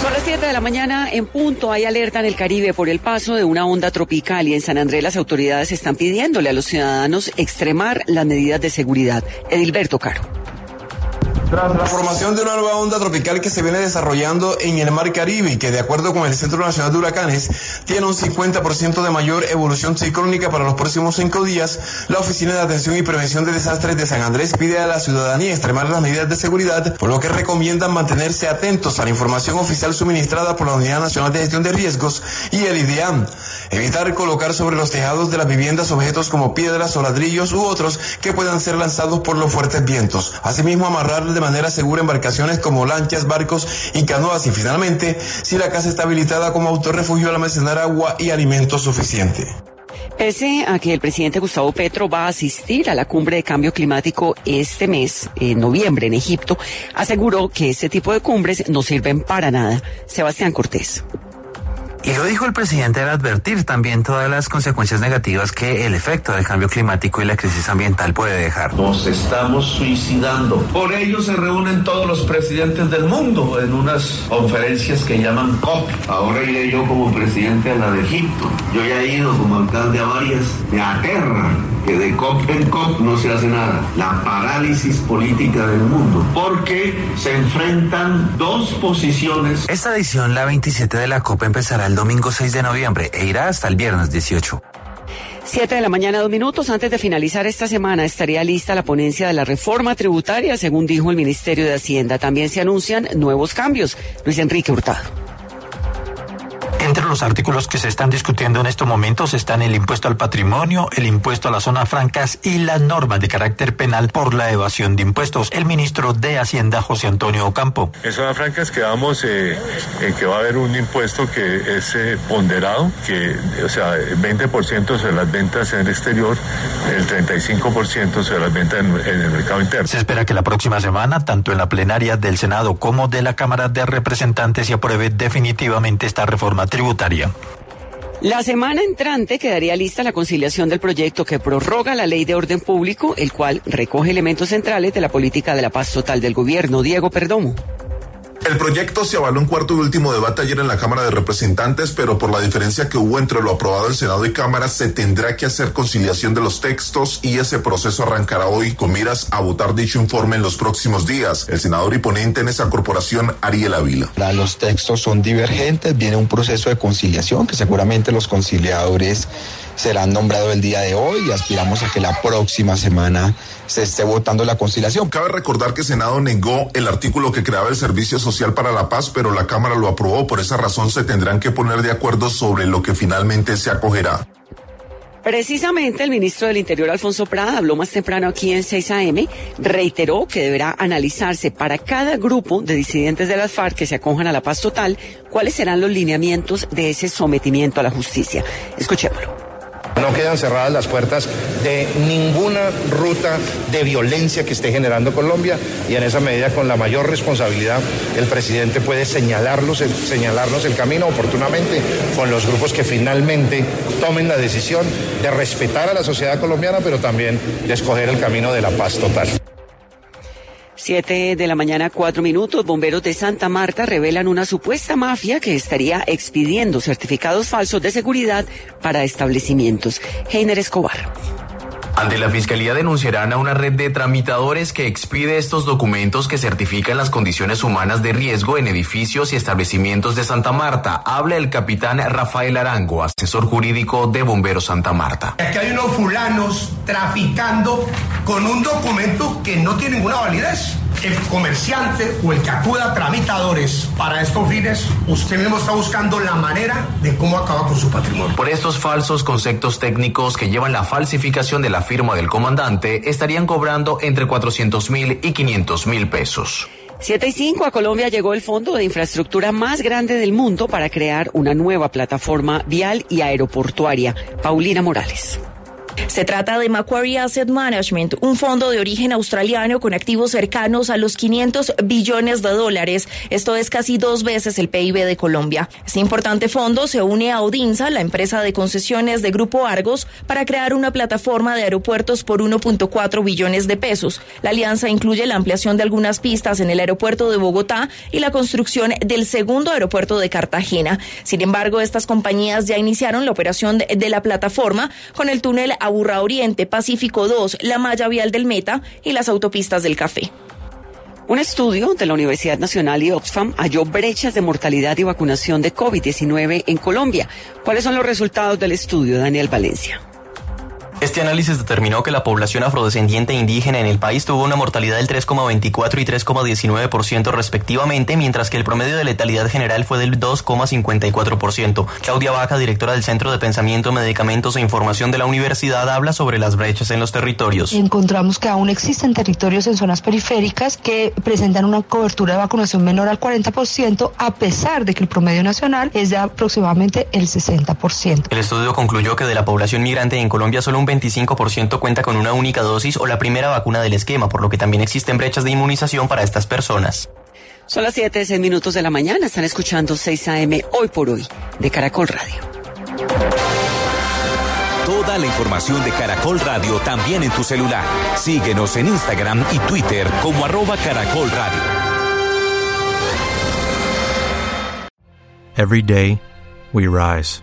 Son las 7 de la mañana en punto. Hay alerta en el Caribe por el paso de una onda tropical y en San Andrés las autoridades están pidiéndole a los ciudadanos extremar las medidas de seguridad. Edilberto Caro. Tras la formación de una nueva onda tropical que se viene desarrollando en el Mar Caribe que de acuerdo con el Centro Nacional de Huracanes tiene un 50% de mayor evolución ciclónica para los próximos cinco días, la Oficina de Atención y Prevención de Desastres de San Andrés pide a la ciudadanía extremar las medidas de seguridad, por lo que recomiendan mantenerse atentos a la información oficial suministrada por la Unidad Nacional de Gestión de Riesgos y el IDEAM, evitar colocar sobre los tejados de las viviendas objetos como piedras o ladrillos u otros que puedan ser lanzados por los fuertes vientos. Asimismo, amarrar de manera segura embarcaciones como lanchas, barcos y canoas y finalmente, si la casa está habilitada como autorrefugio, almacenar agua y alimentos suficiente. Pese a que el presidente Gustavo Petro va a asistir a la cumbre de cambio climático este mes, en noviembre, en Egipto, aseguró que este tipo de cumbres no sirven para nada. Sebastián Cortés. Y lo dijo el presidente al advertir también todas las consecuencias negativas que el efecto del cambio climático y la crisis ambiental puede dejar. Nos estamos suicidando. Por ello se reúnen todos los presidentes del mundo en unas conferencias que llaman COP. Ahora iré yo como presidente a la de Egipto. Yo ya he ido como alcalde a varias. Me aterra que de COP en COP no se hace nada. La parálisis política del mundo. Porque se enfrentan dos posiciones. Esta edición, la 27 de la COP, empezará el domingo 6 de noviembre e irá hasta el viernes 18. Siete de la mañana, dos minutos. Antes de finalizar esta semana estaría lista la ponencia de la reforma tributaria, según dijo el Ministerio de Hacienda. También se anuncian nuevos cambios. Luis Enrique Hurtado. Entre los artículos que se están discutiendo en estos momentos están el impuesto al patrimonio, el impuesto a las zonas francas y las normas de carácter penal por la evasión de impuestos. El ministro de Hacienda, José Antonio Ocampo. En zonas francas quedamos eh, en que va a haber un impuesto que es eh, ponderado, que, o sea, el 20% sobre las ventas en el exterior, el 35% sobre las ventas en, en el mercado interno. Se espera que la próxima semana, tanto en la plenaria del Senado como de la Cámara de Representantes, se apruebe definitivamente esta reforma tributaria. La semana entrante quedaría lista la conciliación del proyecto que prorroga la ley de orden público, el cual recoge elementos centrales de la política de la paz total del gobierno. Diego Perdomo. El proyecto se avaló en cuarto y último debate ayer en la Cámara de Representantes, pero por la diferencia que hubo entre lo aprobado del Senado y Cámara, se tendrá que hacer conciliación de los textos y ese proceso arrancará hoy con miras a votar dicho informe en los próximos días. El senador y ponente en esa corporación, Ariel Avila. Los textos son divergentes, viene un proceso de conciliación que seguramente los conciliadores serán nombrados el día de hoy y aspiramos a que la próxima semana se esté votando la conciliación. Cabe recordar que el Senado negó el artículo que creaba el Servicio Social para la Paz, pero la Cámara lo aprobó. Por esa razón se tendrán que poner de acuerdo sobre lo que finalmente se acogerá. Precisamente el ministro del Interior, Alfonso Prada, habló más temprano aquí en 6 AM, reiteró que deberá analizarse para cada grupo de disidentes de las FARC que se acojan a la paz total cuáles serán los lineamientos de ese sometimiento a la justicia. Escuchémoslo. No quedan cerradas las puertas de ninguna ruta de violencia que esté generando Colombia y en esa medida con la mayor responsabilidad el presidente puede señalarlos, señalarnos el camino oportunamente con los grupos que finalmente tomen la decisión de respetar a la sociedad colombiana pero también de escoger el camino de la paz total. Siete de la mañana, cuatro minutos. Bomberos de Santa Marta revelan una supuesta mafia que estaría expidiendo certificados falsos de seguridad para establecimientos. Heiner Escobar. Ante la Fiscalía denunciarán a una red de tramitadores que expide estos documentos que certifican las condiciones humanas de riesgo en edificios y establecimientos de Santa Marta. Habla el capitán Rafael Arango, asesor jurídico de Bomberos Santa Marta. Aquí hay unos fulanos traficando con un documento que no tiene ninguna validez. el comerciante o el que acuda a tramitadores para estos fines, usted mismo está buscando la manera de cómo acaba con su patrimonio. Por estos falsos conceptos técnicos que llevan la falsificación de la firma del comandante, estarían cobrando entre 400 mil y 500 mil pesos. 7 y 5 a Colombia llegó el fondo de infraestructura más grande del mundo para crear una nueva plataforma vial y aeroportuaria. Paulina Morales. Se trata de Macquarie Asset Management, un fondo de origen australiano con activos cercanos a los 500 billones de dólares. Esto es casi dos veces el PIB de Colombia. Este importante fondo se une a Odinsa, la empresa de concesiones de Grupo Argos, para crear una plataforma de aeropuertos por 1.4 billones de pesos. La alianza incluye la ampliación de algunas pistas en el aeropuerto de Bogotá y la construcción del segundo aeropuerto de Cartagena. Sin embargo, estas compañías ya iniciaron la operación de la plataforma con el túnel Aburra Oriente, Pacífico 2, la malla vial del Meta y las autopistas del Café. Un estudio de la Universidad Nacional y Oxfam halló brechas de mortalidad y vacunación de COVID-19 en Colombia. ¿Cuáles son los resultados del estudio, Daniel Valencia? Este análisis determinó que la población afrodescendiente e indígena en el país tuvo una mortalidad del 3,24 y 3,19% respectivamente, mientras que el promedio de letalidad general fue del 2,54%. Claudia Vaca, directora del Centro de Pensamiento, Medicamentos e Información de la universidad, habla sobre las brechas en los territorios. Encontramos que aún existen territorios en zonas periféricas que presentan una cobertura de vacunación menor al 40%, a pesar de que el promedio nacional es de aproximadamente el 60%. El estudio concluyó que de la población migrante en Colombia solo un 25% cuenta con una única dosis o la primera vacuna del esquema, por lo que también existen brechas de inmunización para estas personas. Son las 7, 6 minutos de la mañana. Están escuchando 6 AM hoy por hoy de Caracol Radio. Toda la información de Caracol Radio también en tu celular. Síguenos en Instagram y Twitter como arroba Caracol Radio. Every day, we rise,